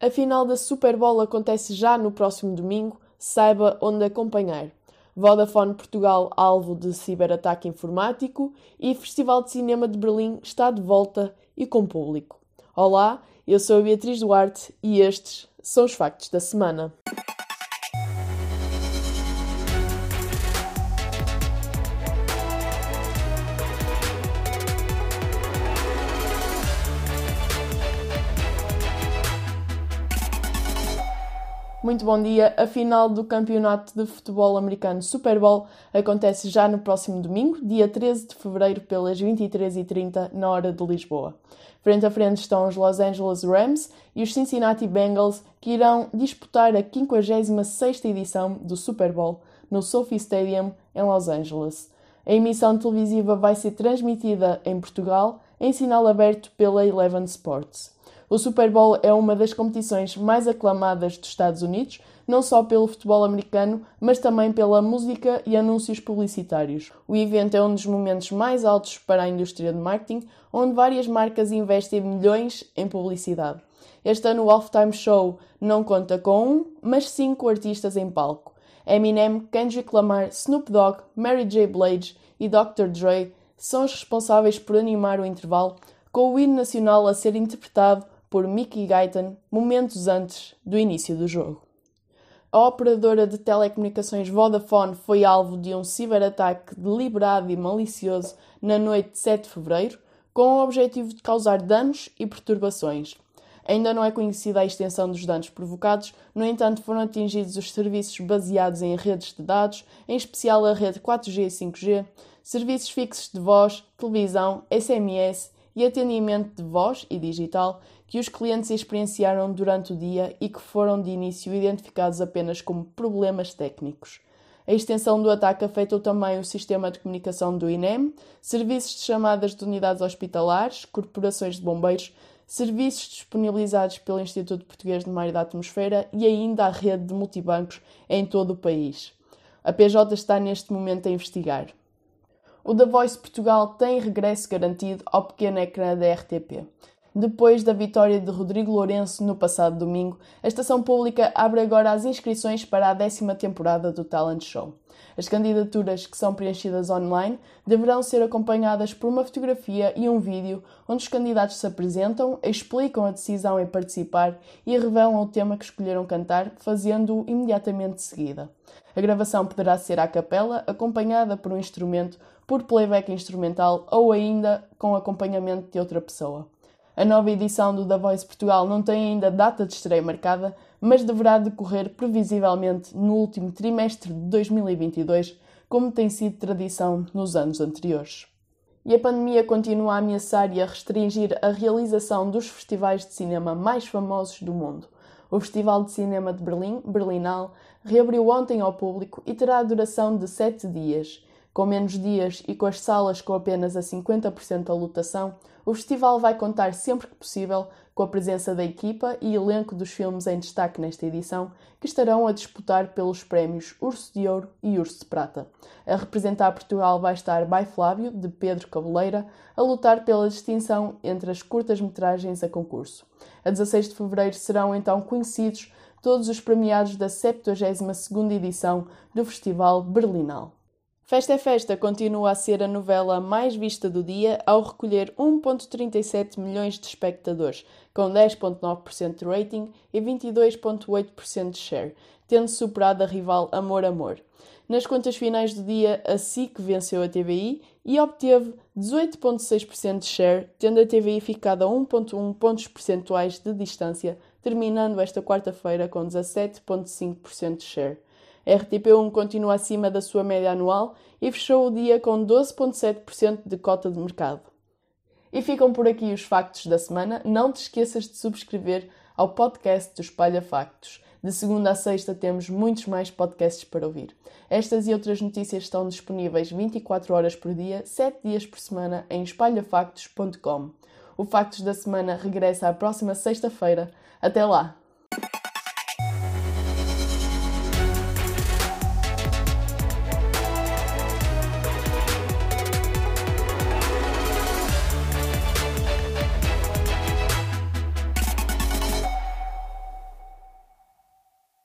A final da Super Bowl acontece já no próximo domingo, saiba onde acompanhar. Vodafone Portugal alvo de ciberataque informático e Festival de Cinema de Berlim está de volta e com público. Olá, eu sou a Beatriz Duarte e estes são os factos da semana. Muito bom dia. A final do Campeonato de Futebol Americano Super Bowl acontece já no próximo domingo, dia 13 de fevereiro, pelas 23h30, na hora de Lisboa. Frente a frente estão os Los Angeles Rams e os Cincinnati Bengals, que irão disputar a 56ª edição do Super Bowl no Sophie Stadium, em Los Angeles. A emissão televisiva vai ser transmitida em Portugal, em sinal aberto pela Eleven Sports. O Super Bowl é uma das competições mais aclamadas dos Estados Unidos, não só pelo futebol americano, mas também pela música e anúncios publicitários. O evento é um dos momentos mais altos para a indústria de marketing, onde várias marcas investem milhões em publicidade. Este ano o Halftime Show não conta com um, mas cinco artistas em palco. Eminem, Kendrick Lamar, Snoop Dogg, Mary J. Blige e Dr. Dre são os responsáveis por animar o intervalo, com o hino nacional a ser interpretado por Mickey Guyton momentos antes do início do jogo. A operadora de telecomunicações Vodafone foi alvo de um ciberataque deliberado e malicioso na noite de 7 de fevereiro, com o objetivo de causar danos e perturbações. Ainda não é conhecida a extensão dos danos provocados, no entanto, foram atingidos os serviços baseados em redes de dados, em especial a rede 4G e 5G, serviços fixos de voz, televisão, SMS e atendimento de voz e digital que os clientes experienciaram durante o dia e que foram de início identificados apenas como problemas técnicos. A extensão do ataque afetou também o sistema de comunicação do INEM, serviços de chamadas de unidades hospitalares, corporações de bombeiros, serviços disponibilizados pelo Instituto Português de Mar e da Atmosfera e ainda a rede de multibancos em todo o país. A PJ está neste momento a investigar. O The Voice Portugal tem regresso garantido ao pequeno ecrã da RTP. Depois da vitória de Rodrigo Lourenço no passado domingo, a estação pública abre agora as inscrições para a décima temporada do Talent Show. As candidaturas que são preenchidas online deverão ser acompanhadas por uma fotografia e um vídeo onde os candidatos se apresentam, explicam a decisão em participar e revelam o tema que escolheram cantar, fazendo-o imediatamente de seguida. A gravação poderá ser à capela, acompanhada por um instrumento, por playback instrumental ou ainda com acompanhamento de outra pessoa. A nova edição do The Voice Portugal não tem ainda data de estreia marcada, mas deverá decorrer previsivelmente no último trimestre de 2022, como tem sido tradição nos anos anteriores. E a pandemia continua a ameaçar e a restringir a realização dos festivais de cinema mais famosos do mundo. O Festival de Cinema de Berlim, Berlinal, reabriu ontem ao público e terá a duração de sete dias. Com menos dias e com as salas com apenas a 50% da lotação, o festival vai contar sempre que possível com a presença da equipa e elenco dos filmes em destaque nesta edição, que estarão a disputar pelos prémios Urso de Ouro e Urso de Prata. A representar Portugal vai estar Bai Flávio, de Pedro Cabeleira, a lutar pela distinção entre as curtas-metragens a concurso. A 16 de fevereiro serão então conhecidos todos os premiados da 72ª edição do Festival Berlinal. Festa é Festa continua a ser a novela mais vista do dia ao recolher 1,37 milhões de espectadores, com 10,9% de rating e 22,8% de share, tendo superado a rival Amor Amor. Nas contas finais do dia, a SIC venceu a TVI e obteve 18,6% de share, tendo a TVI ficado a 1,1 pontos percentuais de distância, terminando esta quarta-feira com 17,5% de share. A RTP1 continua acima da sua média anual e fechou o dia com 12,7% de cota de mercado. E ficam por aqui os factos da semana. Não te esqueças de subscrever ao podcast do Espalha Factos. De segunda a sexta temos muitos mais podcasts para ouvir. Estas e outras notícias estão disponíveis 24 horas por dia, 7 dias por semana em espalhafactos.com. O Factos da Semana regressa à próxima sexta-feira. Até lá!